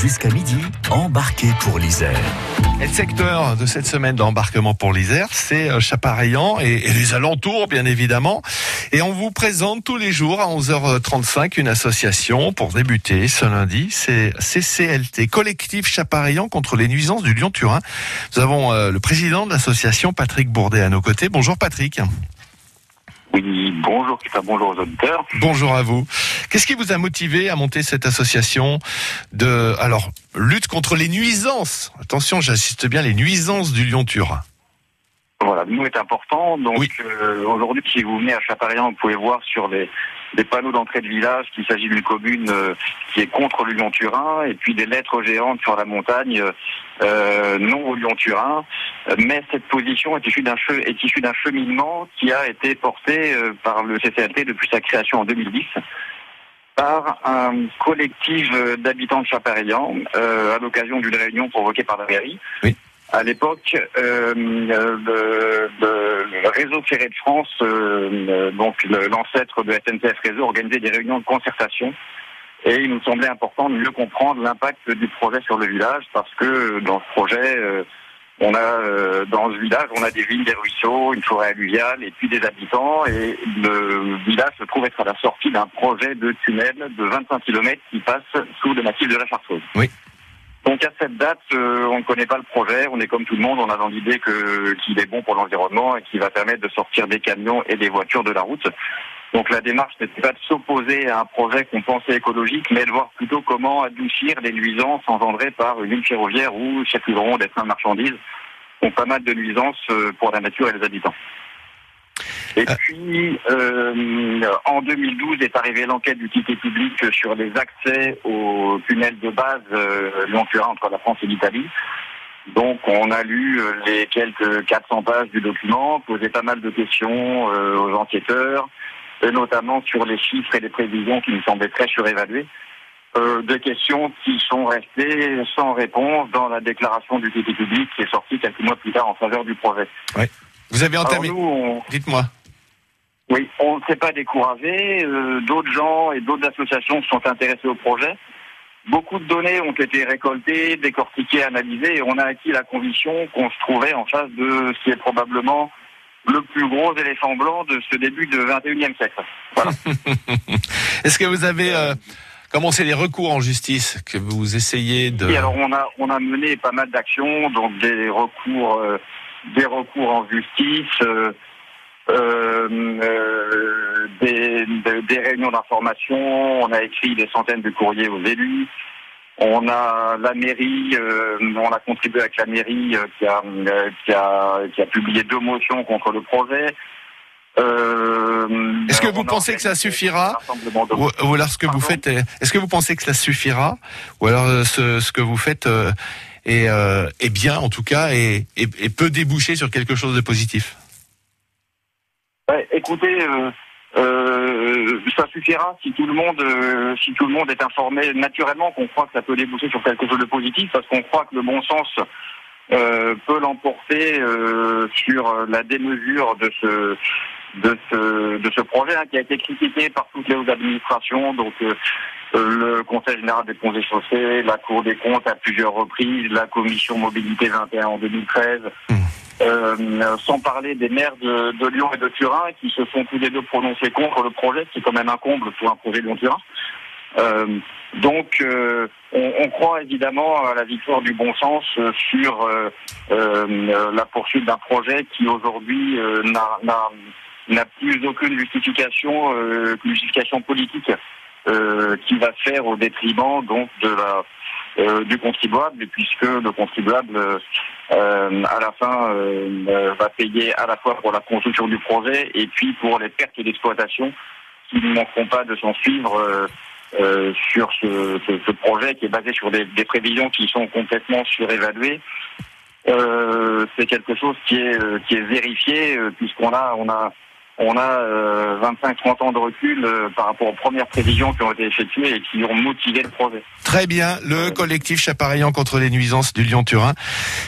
Jusqu'à midi, embarquez pour l'Isère. Et le secteur de cette semaine d'embarquement pour l'Isère, c'est euh, Chapareillan et, et, les alentours, bien évidemment. Et on vous présente tous les jours à 11h35 une association pour débuter ce lundi. C'est CCLT, Collectif Chapareillan contre les nuisances du Lyon-Turin. Nous avons euh, le président de l'association, Patrick Bourdet, à nos côtés. Bonjour Patrick. Oui, bonjour Christophe, bonjour aux auditeurs. Bonjour à vous. Qu'est-ce qui vous a motivé à monter cette association de, alors, lutte contre les nuisances? Attention, j'insiste bien, les nuisances du Lyon-Turin. Voilà, nous est important. Donc Oui. euh, aujourd'hui, si vous venez à Chaparéan, vous pouvez voir sur les, panneaux d'entrée de village qu'il s'agit d'une commune euh, qui est contre le Lyon-Turin, et puis des lettres géantes sur la montagne euh, non au Lyon-Turin. Mais cette position est issue d'un che- est issue d'un cheminement qui a été porté par le CCLT depuis sa création en 2010 par un collectif d'habitants de Chaparéan euh, à l'occasion d'une réunion provoquée par la mairie. Oui. À l'époque, euh, euh, le, le- réseau ferré de France, euh, euh, donc l'ancêtre de SNCF Réseau, organisait des réunions de concertation. Et il nous semblait important de mieux comprendre l'impact du projet sur le village, parce que euh, dans ce projet, euh, on a dans ce village, on a des vignes, des ruisseaux, une forêt alluviale, et puis des habitants. Et le village se trouve être à la sortie d'un projet de tunnel de 25 km qui passe sous le massif de la Chartreuse. Oui. Donc à cette date, euh, on ne connaît pas le projet, on est comme tout le monde, on a dans l'idée que qu'il est bon pour l'environnement et qu'il va permettre de sortir des camions et des voitures de la route. Donc la démarche n'était pas de s'opposer à un projet qu'on pensait écologique, mais de voir plutôt comment adoucir les nuisances engendrées par une ligne ferroviaire où circuleront des trains de marchandises. Donc pas mal de nuisances euh, pour la nature et les habitants. Et puis, euh, en 2012 est arrivée l'enquête du ticket public sur les accès au tunnel de base euh, Lyon-Turin entre la France et l'Italie. Donc, on a lu euh, les quelques 400 pages du document, posé pas mal de questions euh, aux enquêteurs, et notamment sur les chiffres et les prévisions qui nous semblaient très surévaluées. Euh, des questions qui sont restées sans réponse dans la déclaration du public qui est sortie quelques mois plus tard en faveur du projet. Vous avez entamé, nous, on, dites-moi. Oui, on ne s'est pas découragé. Euh, d'autres gens et d'autres associations se sont intéressés au projet. Beaucoup de données ont été récoltées, décortiquées, analysées, et on a acquis la conviction qu'on se trouvait en face de ce qui est probablement le plus gros éléphant blanc de ce début de 21e siècle. Voilà. Est-ce que vous avez euh, commencé les recours en justice que vous essayez de... Et alors on a on a mené pas mal d'actions, donc des recours euh, des recours en justice, euh, des, de- des réunions d'information, on a écrit des centaines de courriers aux élus. On a la mairie, euh, on a contribué avec la mairie euh, qui, a, euh, qui, a, qui a publié deux motions contre le projet. Euh, Est-ce que vous pensez que ça suffira Ou, ou alors ce que vous faites, est- est-ce que vous pensez que cela suffira Ou alors euh, ce, ce que vous faites euh, est, euh, est bien en tout cas et, et, et peut déboucher sur quelque chose de positif Écoutez, euh, euh, ça suffira si tout le monde, euh, si tout le monde est informé naturellement qu'on croit que ça peut déboucher sur quelque chose de positif, parce qu'on croit que le bon sens peut l'emporter sur la démesure de ce projet hein, qui a été critiqué par toutes les administrations, donc le Conseil général des ponts et chaussées, la Cour des comptes à plusieurs reprises, la Commission mobilité 21 en 2013. Mmh. Euh, sans parler des maires de, de Lyon et de Turin qui se sont tous les deux prononcés contre le projet, ce qui est quand même un comble pour un projet Lyon-Turin. Euh, donc, euh, on, on croit évidemment à la victoire du bon sens euh, sur euh, la poursuite d'un projet qui aujourd'hui n'a- plus aucune justification, justification politique qui va faire au détriment donc de la du contribuable, puisque le contribuable euh, euh, à la fin euh, euh, va payer à la fois pour la construction du projet et puis pour les pertes d'exploitation qui ne manqueront pas de s'en suivre euh, euh, sur ce, projet qui est basé sur des, prévisions qui sont complètement surévaluées. Euh, c'est quelque chose qui est euh, qui est vérifié euh, puisqu'on a on a on a 25-30 ans de recul par rapport aux premières prévisions qui ont été effectuées et qui ont motivé le projet. Très bien, le collectif Chapareillant contre les nuisances du Lyon-Turin.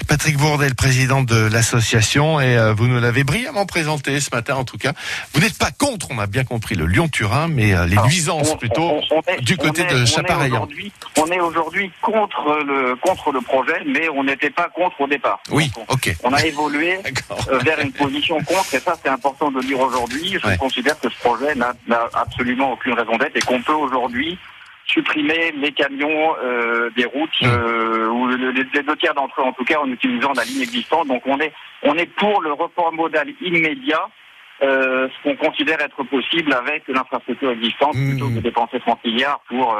Patrick Bourdel, président de l'association, et vous nous l'avez brillamment présenté ce matin en tout cas. Vous n'êtes pas contre, on a bien compris, le Lyon-Turin, mais les nuisances plutôt du côté de Chapareillant. On est aujourd'hui contre le contre le projet, mais on n'était pas contre au départ. Oui, ok. On a évolué vers une position contre, et ça c'est important de dire aujourd'hui. Je considère que ce projet n'a absolument aucune raison d'être et qu'on peut aujourd'hui supprimer les camions euh, des routes mmh. euh, ou les, deux tiers d'entre eux en tout cas en utilisant la ligne existante. Donc on est on est pour le report modal immédiat. Euh, ce qu'on considère être possible avec l'infrastructure existante mmh. plutôt que de dépenser 30 milliards pour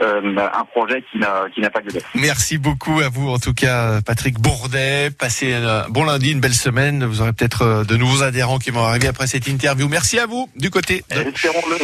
un projet qui n'a qui n'a pas de. Merci beaucoup à vous en tout cas Patrick Bourdet. Passez un bon lundi, une belle semaine. Vous aurez peut-être de nouveaux adhérents qui vont arriver après cette interview. Merci à vous du côté de Espérons-le.